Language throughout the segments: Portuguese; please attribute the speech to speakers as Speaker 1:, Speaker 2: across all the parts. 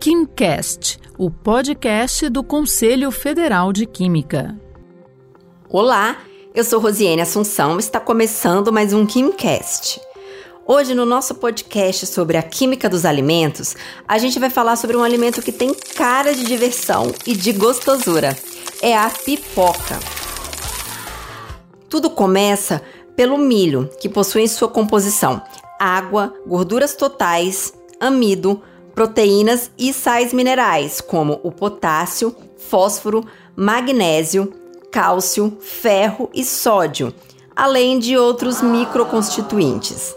Speaker 1: KimCast, o podcast do Conselho Federal de Química.
Speaker 2: Olá, eu sou Rosiane Assunção, está começando mais um KimCast. Hoje, no nosso podcast sobre a química dos alimentos, a gente vai falar sobre um alimento que tem cara de diversão e de gostosura. É a pipoca. Tudo começa pelo milho, que possui em sua composição água, gorduras totais, amido, proteínas e sais minerais, como o potássio, fósforo, magnésio, cálcio, ferro e sódio, além de outros microconstituintes.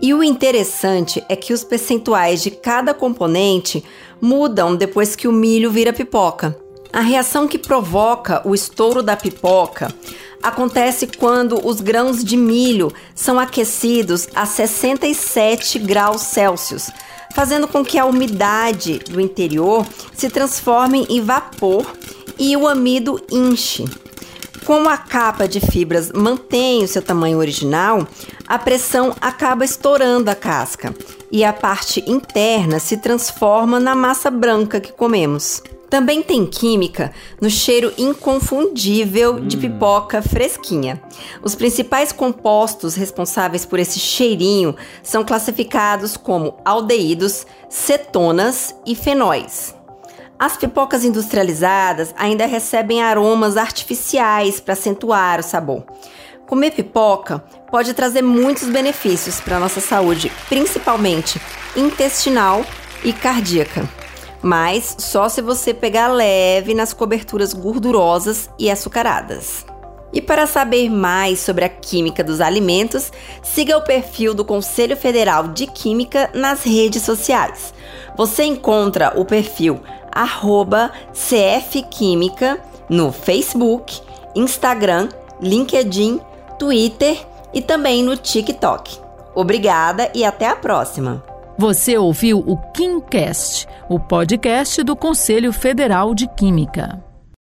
Speaker 2: E o interessante é que os percentuais de cada componente mudam depois que o milho vira pipoca. A reação que provoca o estouro da pipoca acontece quando os grãos de milho são aquecidos a 67 graus Celsius, fazendo com que a umidade do interior se transforme em vapor e o amido inche. Como a capa de fibras mantém o seu tamanho original, a pressão acaba estourando a casca e a parte interna se transforma na massa branca que comemos. Também tem química no cheiro inconfundível de hum. pipoca fresquinha. Os principais compostos responsáveis por esse cheirinho são classificados como aldeídos, cetonas e fenóis. As pipocas industrializadas ainda recebem aromas artificiais para acentuar o sabor. Comer pipoca pode trazer muitos benefícios para a nossa saúde, principalmente intestinal e cardíaca mas só se você pegar leve nas coberturas gordurosas e açucaradas. E para saber mais sobre a química dos alimentos, siga o perfil do Conselho Federal de Química nas redes sociais. Você encontra o perfil CFQuímica no Facebook, Instagram, LinkedIn, Twitter e também no TikTok. Obrigada e até a próxima!
Speaker 1: Você ouviu o KimCast, o podcast do Conselho Federal de Química.